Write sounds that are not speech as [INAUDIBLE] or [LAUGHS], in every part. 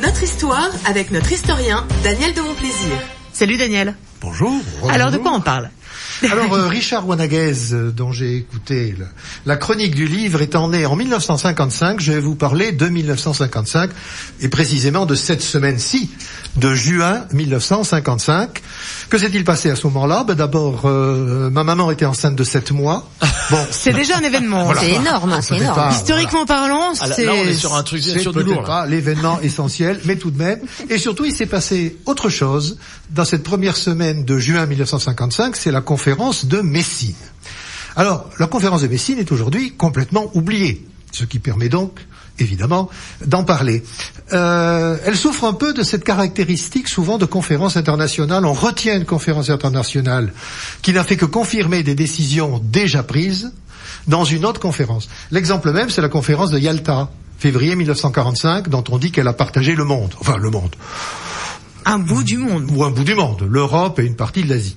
Notre histoire avec notre historien Daniel de Montplaisir. Salut Daniel. Bonjour. Alors de quoi on parle? Alors euh, Richard Wanaguez, euh, dont j'ai écouté la chronique du livre, étant né en 1955, je vais vous parler de 1955 et précisément de cette semaine-ci, de juin 1955. Que s'est-il passé à ce moment-là? Ben, D'abord, euh, ma maman était enceinte de 7 mois. Bon, c'est déjà un événement. C'est énorme, c'est énorme. Historiquement parlant, ah, c'est... Là, on est sur un truc bien sûr de lourd. pas l'événement [LAUGHS] essentiel, mais tout de même. Et surtout, il s'est passé autre chose dans cette première semaine de juin 1955, c'est la conférence de Messine. Alors, la conférence de Messine est aujourd'hui complètement oubliée, ce qui permet donc évidemment, d'en parler. Euh, elle souffre un peu de cette caractéristique souvent de conférence internationale. On retient une conférence internationale qui n'a fait que confirmer des décisions déjà prises dans une autre conférence. L'exemple même, c'est la conférence de Yalta, février 1945, dont on dit qu'elle a partagé le monde. Enfin, le monde un bout du monde. Ou un bout du monde, l'Europe et une partie de l'Asie.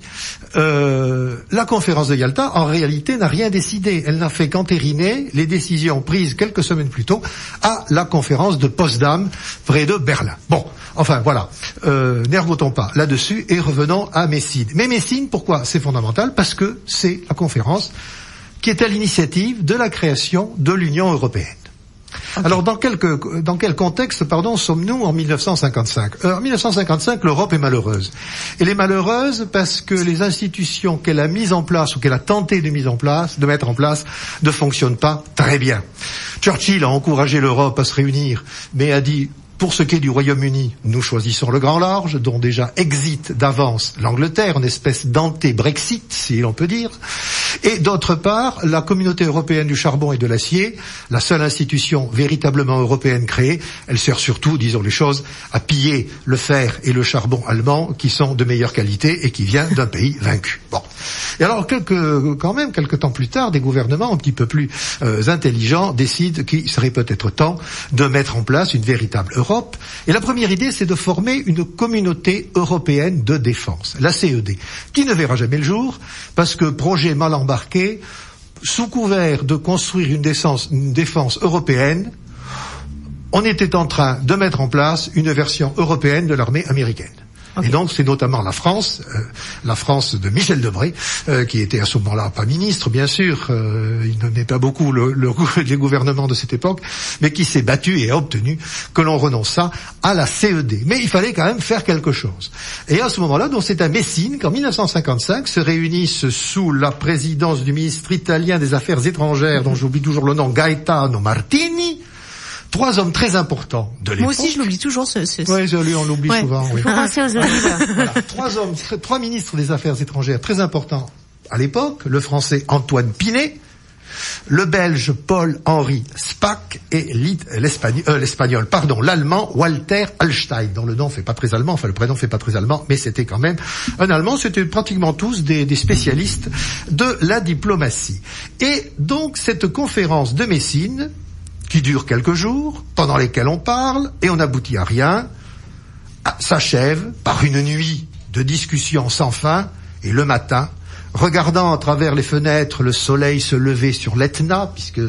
Euh, la conférence de Yalta, en réalité, n'a rien décidé. Elle n'a fait qu'entériner les décisions prises quelques semaines plus tôt à la conférence de Potsdam, près de Berlin. Bon, enfin voilà, euh, n'ergotons pas là-dessus et revenons à Messine. Mais Messine, pourquoi? C'est fondamental parce que c'est la conférence qui est à l'initiative de la création de l'Union européenne. Alors dans, quel contexte sommes-nous en 1955 euh, En 1955, l'Europe est malheureuse. Elle est malheureuse parce que les institutions qu'elle a mises en place ou qu'elle a tenté de mettre en place ne fonctionnent pas très bien. Churchill a encouragé l'Europe à se réunir, mais a dit pour ce qui est du Royaume-Uni, nous choisissons le grand large, dont déjà exit d'avance l'Angleterre, une espèce d'anté-Brexit, si l'on peut dire. Et d'autre part, la communauté européenne du charbon et de l'acier, la seule institution véritablement européenne créée, elle sert surtout, disons les choses, à piller le fer et le charbon allemand qui sont de meilleure qualité et qui viennent d'un pays vaincu. Bon. Et alors, quelques, quand même, quelques temps plus tard, des gouvernements un petit peu plus euh, intelligents décident qu'il serait peut-être temps de mettre en place une véritable et la première idée, c'est de former une communauté européenne de défense, la CED, qui ne verra jamais le jour, parce que projet mal embarqué, sous couvert de construire une défense, européenne, on était en train de mettre en place une version européenne de l'armée américaine. Et donc c'est notamment la France, euh, la France de Michel Debré, euh, qui était à ce moment-là pas ministre, bien sûr, euh, il n'aimait pas beaucoup le, le, [LAUGHS] les gouvernements de cette époque, mais qui s'est battu et a obtenu que l'on renonçât à la CED. Mais il fallait quand même faire quelque chose. Et à ce moment-là, donc c'est à Messine qu'en 1955 se réunissent sous la présidence du ministre italien des Affaires étrangères, dont j'oublie toujours le nom, Gaetano Martini, trois hommes très importants de l'époque. Moi aussi, je l'oublie toujours. Ce, ce... Oui, on l'oublie souvent. Oui. aux [LAUGHS] trois hommes, trois ministres des Affaires étrangères très importants à l'époque. Le Français Antoine Pinet, le Belge Paul-Henri Spack et euh, l'Espagnol, pardon, l'Allemand Walter Hallstein, dont le nom fait pas très allemand, enfin le prénom fait pas très allemand, mais c'était quand même un Allemand. C'était pratiquement tous des, des spécialistes de la diplomatie. Et donc cette conférence de Messine qui dure quelques jours, pendant lesquels on parle, et on n'aboutit à rien, s'achève par une nuit de discussions sans fin, et le matin, regardant à travers les fenêtres le soleil se lever sur l'Etna, puisque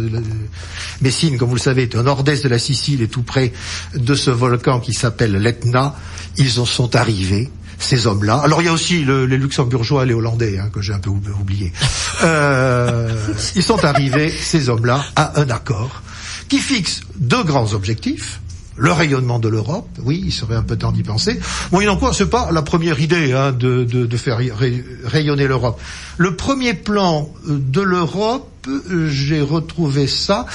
Messine, comme vous le savez, est au nord-est de la Sicile et tout près de ce volcan qui s'appelle l'Etna, ils en sont arrivés, ces hommes-là. Alors il y a aussi les luxembourgeois, les hollandais, hein, que j'ai un peu oublié. Euh, [LAUGHS] ils sont arrivés, ces hommes-là, à un accord qui fixe deux grands objectifs. Le rayonnement de l'Europe, oui, il serait un peu temps d'y penser. Bon, il en quoi, c'est pas la première idée hein, de, de, de, faire rayonner l'Europe. Le premier plan euh, de l'Europe, euh, j'ai retrouvé ça,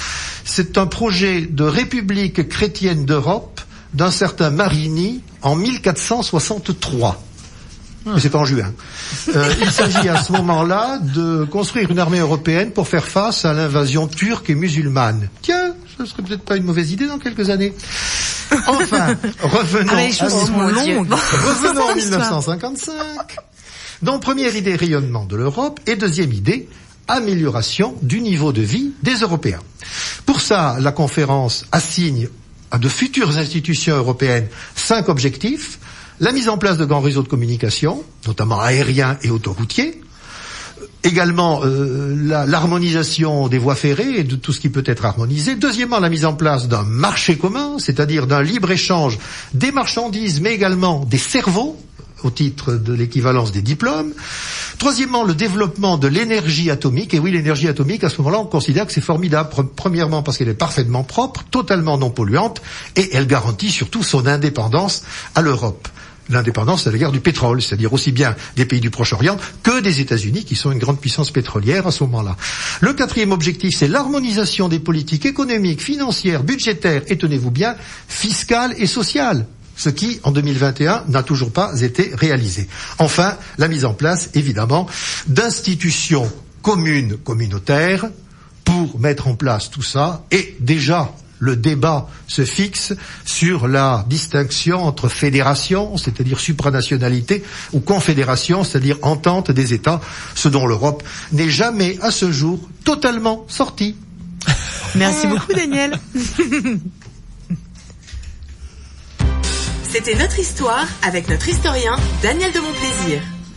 c'est un projet de République chrétienne d'Europe d'un certain Marini en 1463. Mais c'est pas en juin. Euh, il s'agit à ce moment-là de construire une armée européenne pour faire face à l'invasion turque et musulmane. Tiens, ce serait peut-être pas une mauvaise idée dans quelques années. [LAUGHS] Enfin, revenons, ah, revenons [LAUGHS] en 1955. Donc, première idée, rayonnement de l'Europe. Et deuxième idée, amélioration du niveau de vie des Européens. Pour ça, la conférence assigne à de futures institutions européennes cinq objectifs. La mise en place de grands réseaux de communication, notamment aériens et autoroutiers, Également euh, l'harmonisation des voies ferrées et de tout ce qui peut être harmonisé. Deuxièmement, la mise en place d'un marché commun, c'est-à-dire d'un libre échange des marchandises, mais également des cerveaux au titre de l'équivalence des diplômes. Troisièmement, le développement de l'énergie atomique. Et oui, l'énergie atomique, à ce moment-là, on considère que c'est formidable. Premièrement, parce qu'elle est parfaitement propre, totalement non polluante, et elle garantit surtout son indépendance à l'Europe l'indépendance à l'égard du pétrole, c'est-à-dire aussi bien des pays du Proche-Orient que des États-Unis, qui sont une grande puissance pétrolière à ce moment-là. Le quatrième objectif, c'est l'harmonisation des politiques économiques, financières, budgétaires, et tenez-vous bien, fiscales et sociales ce qui, en 2021, n'a toujours pas été réalisé. Enfin, la mise en place, évidemment, d'institutions communes, communautaires, pour mettre en place tout ça, et déjà le débat se fixe sur la distinction entre fédération, c'est-à-dire supranationalité, ou confédération, c'est-à-dire entente des États, ce dont l'Europe n'est jamais à ce jour totalement sortie. [LAUGHS] Merci beaucoup Daniel. C'était notre histoire avec notre historien Daniel de Montplaisir.